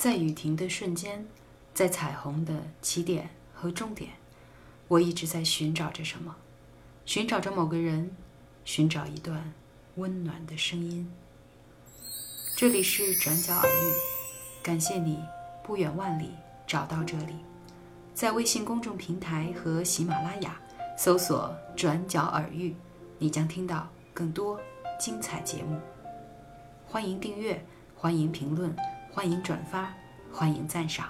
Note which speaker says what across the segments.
Speaker 1: 在雨停的瞬间，在彩虹的起点和终点，我一直在寻找着什么，寻找着某个人，寻找一段温暖的声音。这里是转角耳语，感谢你不远万里找到这里，在微信公众平台和喜马拉雅搜索“转角耳语”，你将听到更多精彩节目。欢迎订阅，欢迎评论。欢迎转发，欢迎赞赏，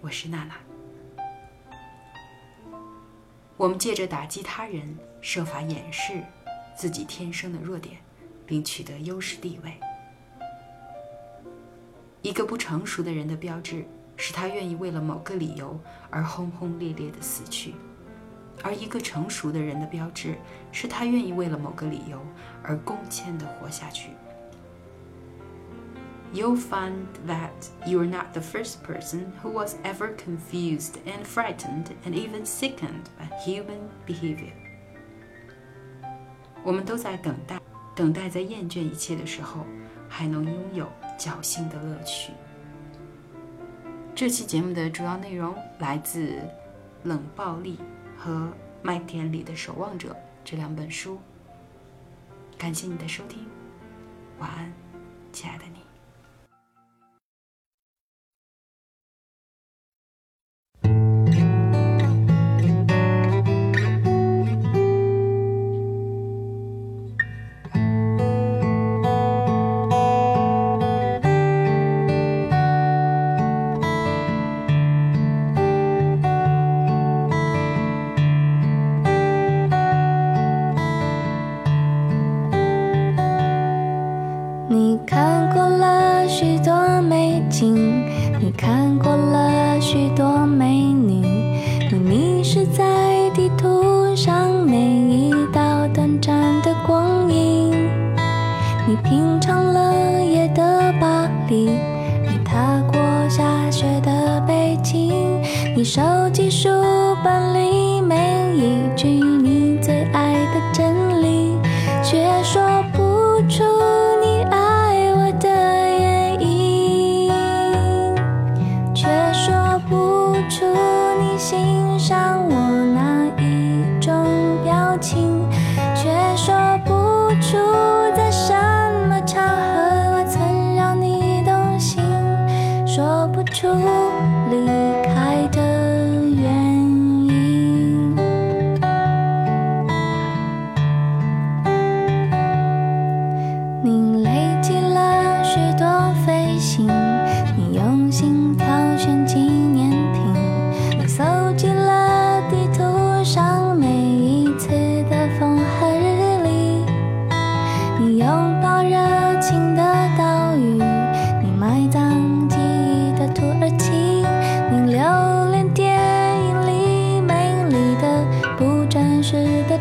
Speaker 1: 我是娜娜。我们借着打击他人，设法掩饰自己天生的弱点，并取得优势地位。一个不成熟的人的标志，是他愿意为了某个理由而轰轰烈烈的死去；而一个成熟的人的标志，是他愿意为了某个理由而恭谦的活下去。You'll find that you are not the first person who was ever confused and frightened and even sickened by human behavior. 我们都在等待，等待在厌倦一切的时候，还能拥有侥幸的乐趣。这期节目的主要内容来自《冷暴力》和《麦田里的守望者》这两本书。感谢你的收听，晚安，亲爱的你。
Speaker 2: 看过了许多美女，你迷失在地图上每一道短暂的光影。你品尝了夜的巴黎，你踏过下雪的北京，你手。情，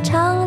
Speaker 2: 长